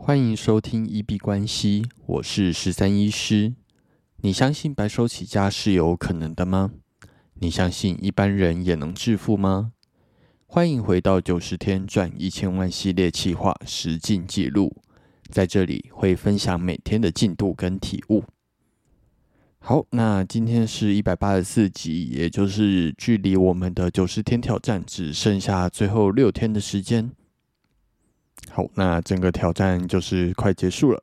欢迎收听一币关系，我是十三医师。你相信白手起家是有可能的吗？你相信一般人也能致富吗？欢迎回到九十天赚一千万系列企划实进记录，在这里会分享每天的进度跟体悟。好，那今天是一百八十四集，也就是距离我们的九十天挑战只剩下最后六天的时间。好，那整个挑战就是快结束了。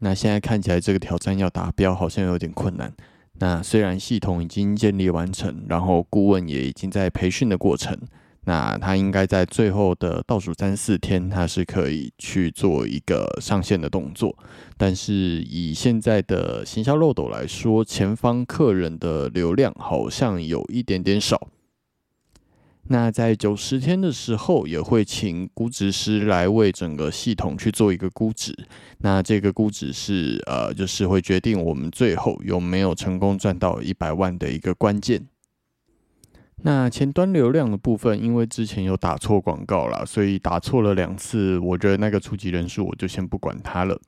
那现在看起来这个挑战要达标好像有点困难。那虽然系统已经建立完成，然后顾问也已经在培训的过程，那他应该在最后的倒数三四天，他是可以去做一个上线的动作。但是以现在的行销漏斗来说，前方客人的流量好像有一点点少。那在九十天的时候，也会请估值师来为整个系统去做一个估值。那这个估值是呃，就是会决定我们最后有没有成功赚到一百万的一个关键。那前端流量的部分，因为之前有打错广告啦，所以打错了两次，我觉得那个触及人数我就先不管它了。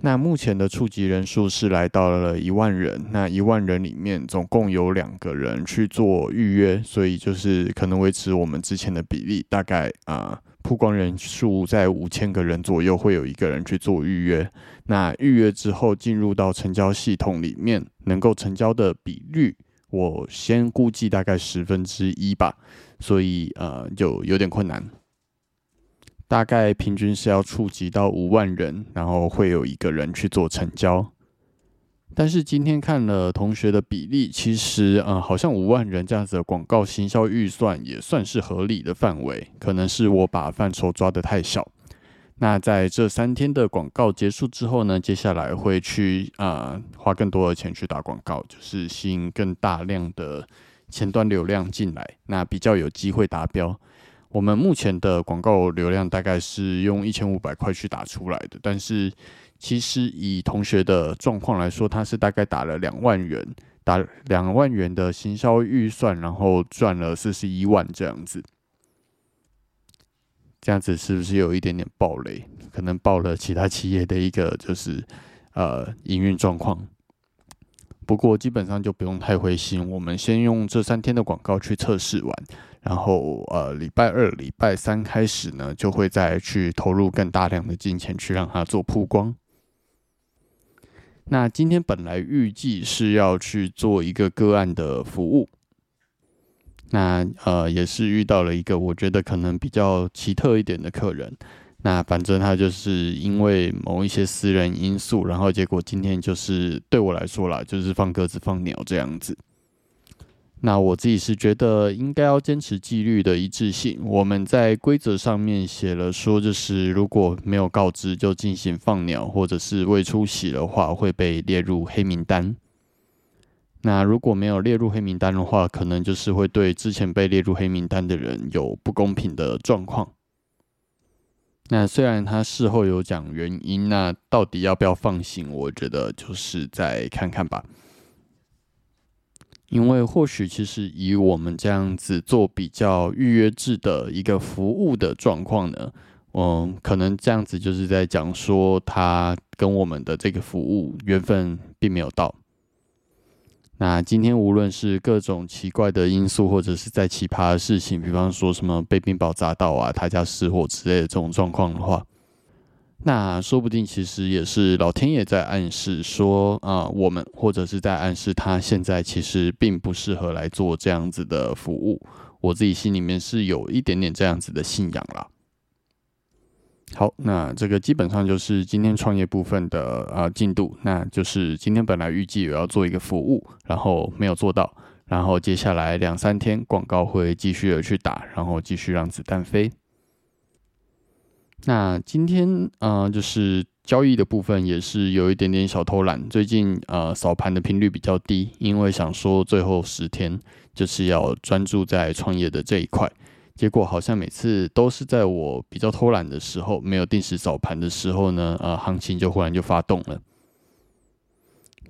那目前的触及人数是来到了一万人，那一万人里面总共有两个人去做预约，所以就是可能维持我们之前的比例，大概啊曝光人数在五千个人左右，会有一个人去做预约。那预约之后进入到成交系统里面，能够成交的比率，我先估计大概十分之一吧，所以呃就有点困难。大概平均是要触及到五万人，然后会有一个人去做成交。但是今天看了同学的比例，其实呃好像五万人这样子的广告行销预算也算是合理的范围，可能是我把范畴抓得太小。那在这三天的广告结束之后呢，接下来会去啊花更多的钱去打广告，就是吸引更大量的前端流量进来，那比较有机会达标。我们目前的广告流量大概是用一千五百块去打出来的，但是其实以同学的状况来说，他是大概打了两万元，打两万元的行销预算，然后赚了四十一万这样子。这样子是不是有一点点暴雷？可能爆了其他企业的一个就是呃营运状况。不过基本上就不用太灰心，我们先用这三天的广告去测试完。然后，呃，礼拜二、礼拜三开始呢，就会再去投入更大量的金钱去让它做曝光。那今天本来预计是要去做一个个案的服务，那呃也是遇到了一个我觉得可能比较奇特一点的客人。那反正他就是因为某一些私人因素，然后结果今天就是对我来说啦，就是放鸽子放鸟这样子。那我自己是觉得应该要坚持纪律的一致性。我们在规则上面写了说，就是如果没有告知就进行放鸟，或者是未出席的话，会被列入黑名单。那如果没有列入黑名单的话，可能就是会对之前被列入黑名单的人有不公平的状况。那虽然他事后有讲原因，那到底要不要放行？我觉得就是再看看吧。因为或许其实以我们这样子做比较预约制的一个服务的状况呢，嗯，可能这样子就是在讲说他跟我们的这个服务缘分并没有到。那今天无论是各种奇怪的因素，或者是在奇葩的事情，比方说什么被冰雹砸到啊，他家失火之类的这种状况的话。那说不定其实也是老天爷在暗示说啊，我们或者是在暗示他现在其实并不适合来做这样子的服务。我自己心里面是有一点点这样子的信仰了。好，那这个基本上就是今天创业部分的啊进度。那就是今天本来预计有要做一个服务，然后没有做到，然后接下来两三天广告会继续的去打，然后继续让子弹飞。那今天呃，就是交易的部分也是有一点点小偷懒。最近呃，扫盘的频率比较低，因为想说最后十天就是要专注在创业的这一块。结果好像每次都是在我比较偷懒的时候，没有定时扫盘的时候呢，呃，行情就忽然就发动了。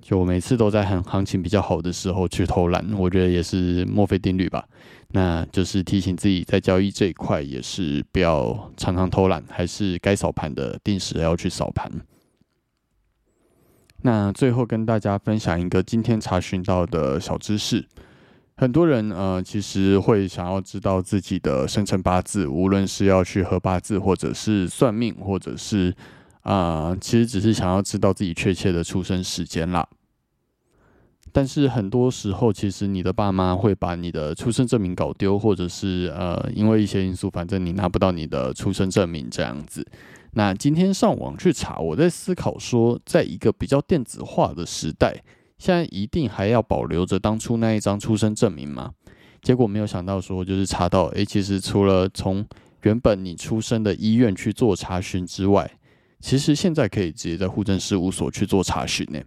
就每次都在很行情比较好的时候去偷懒，我觉得也是墨菲定律吧。那就是提醒自己在交易这一块也是不要常常偷懒，还是该扫盘的定时要去扫盘。那最后跟大家分享一个今天查询到的小知识。很多人呃，其实会想要知道自己的生辰八字，无论是要去合八字，或者是算命，或者是啊，其实只是想要知道自己确切的出生时间啦。但是很多时候，其实你的爸妈会把你的出生证明搞丢，或者是呃，因为一些因素，反正你拿不到你的出生证明这样子。那今天上网去查，我在思考说，在一个比较电子化的时代。现在一定还要保留着当初那一张出生证明吗？结果没有想到说，就是查到，诶，其实除了从原本你出生的医院去做查询之外，其实现在可以直接在户政事务所去做查询呢。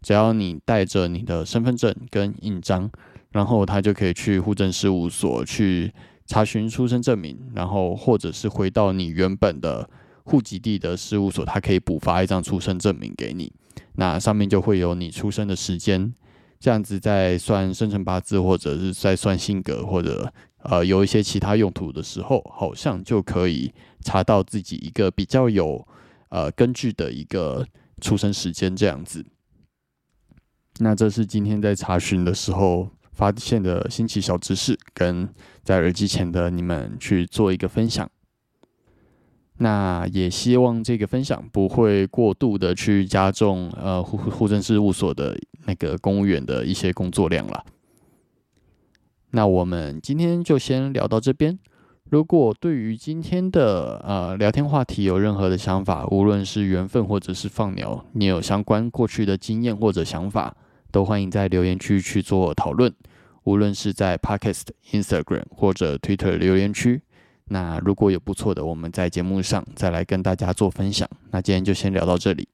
只要你带着你的身份证跟印章，然后他就可以去户政事务所去查询出生证明，然后或者是回到你原本的户籍地的事务所，他可以补发一张出生证明给你。那上面就会有你出生的时间，这样子在算生辰八字，或者是在算性格，或者呃有一些其他用途的时候，好像就可以查到自己一个比较有呃根据的一个出生时间这样子。那这是今天在查询的时候发现的新奇小知识，跟在耳机前的你们去做一个分享。那也希望这个分享不会过度的去加重呃户户政事务所的那个公务员的一些工作量了。那我们今天就先聊到这边。如果对于今天的呃聊天话题有任何的想法，无论是缘分或者是放牛，你有相关过去的经验或者想法，都欢迎在留言区去做讨论。无论是在 Podcast、Instagram 或者 Twitter 留言区。那如果有不错的，我们在节目上再来跟大家做分享。那今天就先聊到这里。